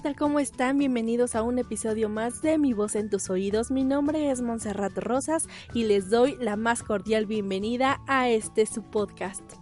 Hola, ¿qué tal? ¿Cómo están? Bienvenidos a un episodio más de Mi voz en tus oídos. Mi nombre es Montserrat Rosas y les doy la más cordial bienvenida a este su podcast.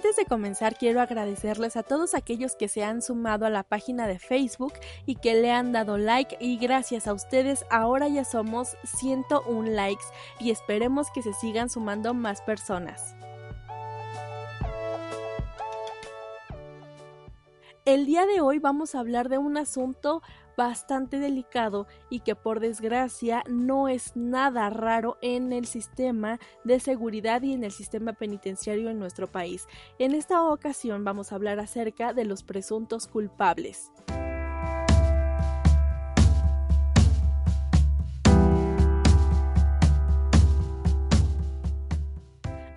Antes de comenzar quiero agradecerles a todos aquellos que se han sumado a la página de Facebook y que le han dado like y gracias a ustedes ahora ya somos 101 likes y esperemos que se sigan sumando más personas. El día de hoy vamos a hablar de un asunto bastante delicado y que por desgracia no es nada raro en el sistema de seguridad y en el sistema penitenciario en nuestro país. En esta ocasión vamos a hablar acerca de los presuntos culpables.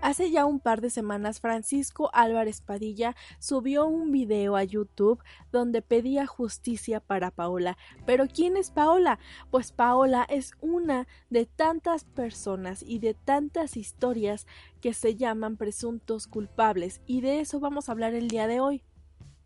Hace ya un par de semanas Francisco Álvarez Padilla subió un video a YouTube donde pedía justicia para Paola. Pero ¿quién es Paola? Pues Paola es una de tantas personas y de tantas historias que se llaman presuntos culpables y de eso vamos a hablar el día de hoy.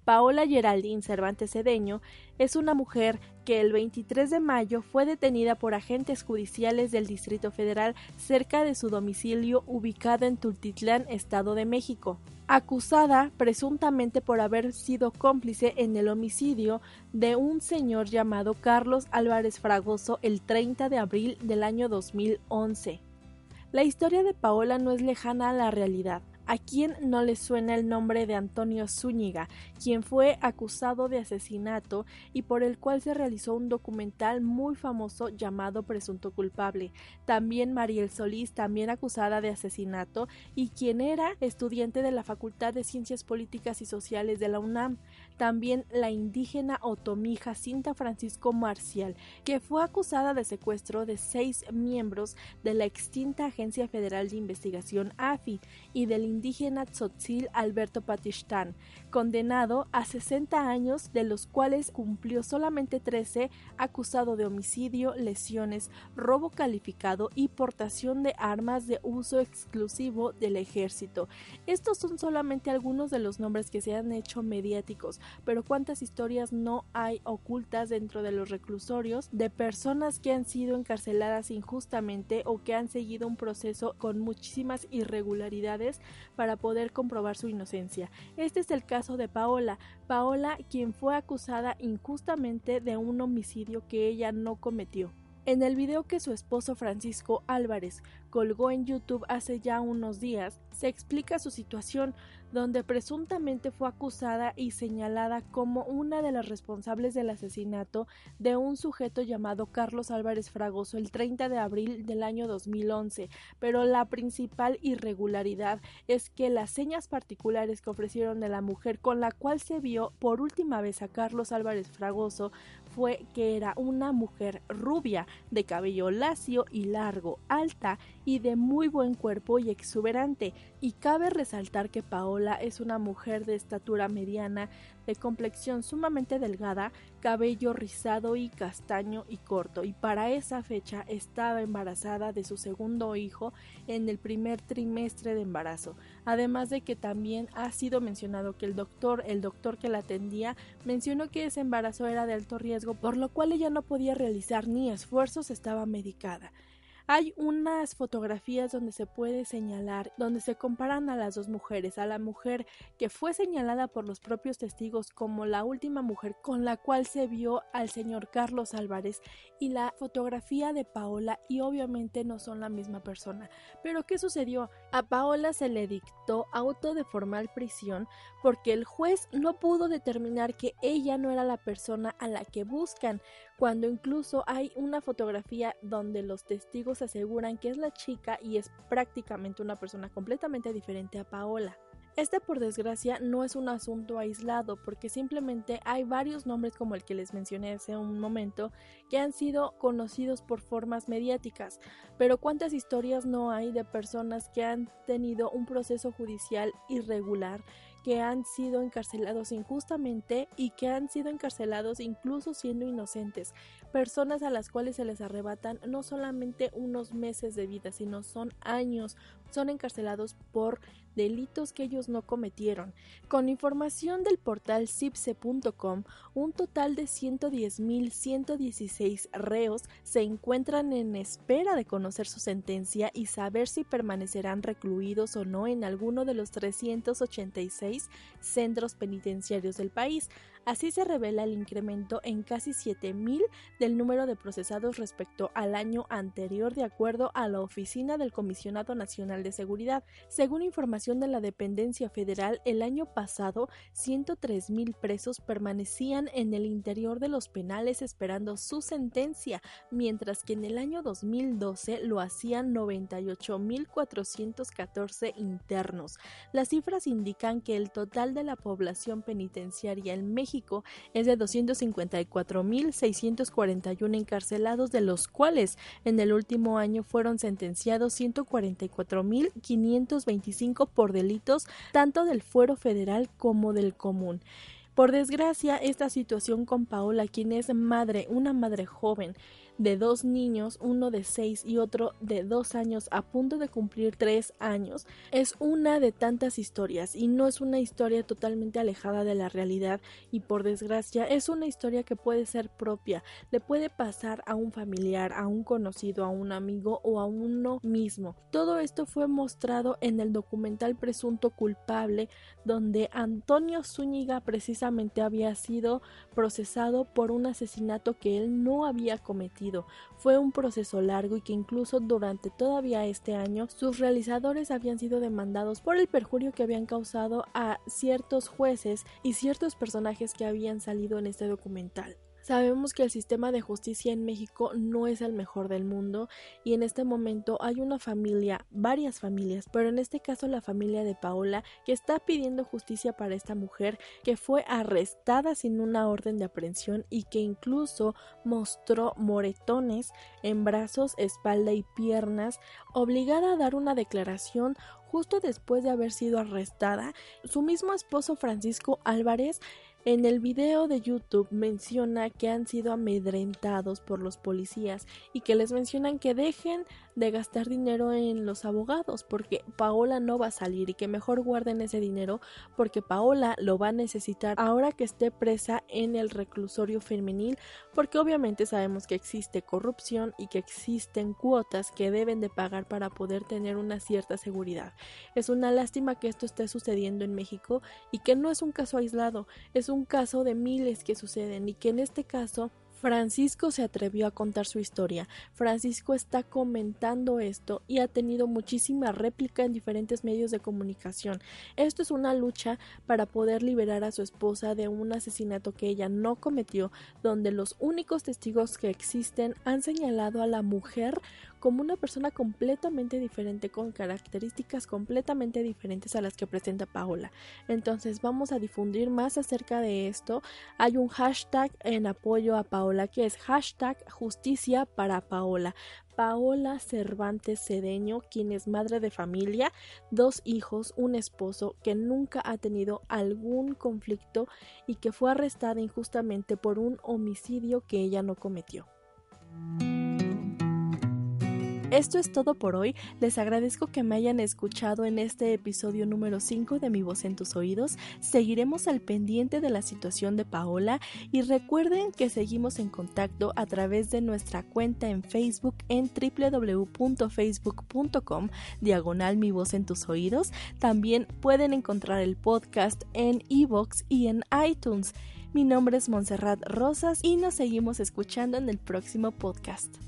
Paola Geraldine Cervantes Cedeño es una mujer que el 23 de mayo fue detenida por agentes judiciales del Distrito Federal cerca de su domicilio ubicado en Tultitlán, Estado de México acusada presuntamente por haber sido cómplice en el homicidio de un señor llamado Carlos Álvarez Fragoso el 30 de abril del año 2011. La historia de Paola no es lejana a la realidad. ¿A quién no le suena el nombre de Antonio Zúñiga, quien fue acusado de asesinato y por el cual se realizó un documental muy famoso llamado Presunto culpable? También Mariel Solís, también acusada de asesinato y quien era estudiante de la Facultad de Ciencias Políticas y Sociales de la UNAM. También la indígena otomija Cinta Francisco Marcial, que fue acusada de secuestro de seis miembros de la extinta Agencia Federal de Investigación AFI y del indígena Tzotzil Alberto Patistán, condenado a 60 años, de los cuales cumplió solamente 13, acusado de homicidio, lesiones, robo calificado y portación de armas de uso exclusivo del ejército. Estos son solamente algunos de los nombres que se han hecho mediáticos, pero cuántas historias no hay ocultas dentro de los reclusorios de personas que han sido encarceladas injustamente o que han seguido un proceso con muchísimas irregularidades para poder comprobar su inocencia. Este es el caso de Paola. Paola, quien fue acusada injustamente de un homicidio que ella no cometió. En el video que su esposo Francisco Álvarez colgó en YouTube hace ya unos días, se explica su situación, donde presuntamente fue acusada y señalada como una de las responsables del asesinato de un sujeto llamado Carlos Álvarez Fragoso el 30 de abril del año 2011, pero la principal irregularidad es que las señas particulares que ofrecieron de la mujer con la cual se vio por última vez a Carlos Álvarez Fragoso fue que era una mujer rubia, de cabello lacio y largo, alta y de muy buen cuerpo y exuberante, y cabe resaltar que Paola es una mujer de estatura mediana, de complexión sumamente delgada, cabello rizado y castaño y corto, y para esa fecha estaba embarazada de su segundo hijo en el primer trimestre de embarazo, además de que también ha sido mencionado que el doctor, el doctor que la atendía, mencionó que ese embarazo era de alto riesgo, por lo cual ella no podía realizar ni esfuerzos, estaba medicada. Hay unas fotografías donde se puede señalar, donde se comparan a las dos mujeres, a la mujer que fue señalada por los propios testigos como la última mujer con la cual se vio al señor Carlos Álvarez y la fotografía de Paola y obviamente no son la misma persona. Pero ¿qué sucedió? A Paola se le dictó auto de formal prisión porque el juez no pudo determinar que ella no era la persona a la que buscan, cuando incluso hay una fotografía donde los testigos aseguran que es la chica y es prácticamente una persona completamente diferente a Paola. Este por desgracia no es un asunto aislado porque simplemente hay varios nombres como el que les mencioné hace un momento que han sido conocidos por formas mediáticas, pero cuántas historias no hay de personas que han tenido un proceso judicial irregular que han sido encarcelados injustamente y que han sido encarcelados incluso siendo inocentes, personas a las cuales se les arrebatan no solamente unos meses de vida, sino son años, son encarcelados por delitos que ellos no cometieron. Con información del portal cipse.com, un total de 110.116 reos se encuentran en espera de conocer su sentencia y saber si permanecerán recluidos o no en alguno de los 386 centros penitenciarios del país. Así se revela el incremento en casi 7.000 del número de procesados respecto al año anterior de acuerdo a la Oficina del Comisionado Nacional de Seguridad. Según información de la dependencia federal, el año pasado 103.000 presos permanecían en el interior de los penales esperando su sentencia, mientras que en el año 2012 lo hacían 98.414 internos. Las cifras indican que el total de la población penitenciaria en México es de 254.641 encarcelados, de los cuales en el último año fueron sentenciados 144.525 por delitos tanto del fuero federal como del común. Por desgracia, esta situación con Paola, quien es madre, una madre joven, de dos niños, uno de seis y otro de dos años a punto de cumplir tres años, es una de tantas historias y no es una historia totalmente alejada de la realidad y por desgracia es una historia que puede ser propia, le puede pasar a un familiar, a un conocido, a un amigo o a uno mismo. Todo esto fue mostrado en el documental Presunto culpable donde Antonio Zúñiga había sido procesado por un asesinato que él no había cometido fue un proceso largo y que incluso durante todavía este año sus realizadores habían sido demandados por el perjurio que habían causado a ciertos jueces y ciertos personajes que habían salido en este documental. Sabemos que el sistema de justicia en México no es el mejor del mundo y en este momento hay una familia, varias familias, pero en este caso la familia de Paola que está pidiendo justicia para esta mujer que fue arrestada sin una orden de aprehensión y que incluso mostró moretones en brazos, espalda y piernas, obligada a dar una declaración justo después de haber sido arrestada. Su mismo esposo Francisco Álvarez en el video de YouTube menciona que han sido amedrentados por los policías y que les mencionan que dejen de gastar dinero en los abogados porque Paola no va a salir y que mejor guarden ese dinero porque Paola lo va a necesitar ahora que esté presa en el reclusorio femenil porque obviamente sabemos que existe corrupción y que existen cuotas que deben de pagar para poder tener una cierta seguridad. Es una lástima que esto esté sucediendo en México y que no es un caso aislado, es un un caso de miles que suceden y que en este caso Francisco se atrevió a contar su historia. Francisco está comentando esto y ha tenido muchísima réplica en diferentes medios de comunicación. Esto es una lucha para poder liberar a su esposa de un asesinato que ella no cometió, donde los únicos testigos que existen han señalado a la mujer como una persona completamente diferente, con características completamente diferentes a las que presenta Paola. Entonces vamos a difundir más acerca de esto. Hay un hashtag en apoyo a Paola que es hashtag justicia para Paola. Paola Cervantes Cedeño, quien es madre de familia, dos hijos, un esposo que nunca ha tenido algún conflicto y que fue arrestada injustamente por un homicidio que ella no cometió. Esto es todo por hoy. Les agradezco que me hayan escuchado en este episodio número 5 de Mi voz en tus oídos. Seguiremos al pendiente de la situación de Paola y recuerden que seguimos en contacto a través de nuestra cuenta en Facebook en www.facebook.com diagonal Mi voz en tus oídos. También pueden encontrar el podcast en iVoox y en iTunes. Mi nombre es Montserrat Rosas y nos seguimos escuchando en el próximo podcast.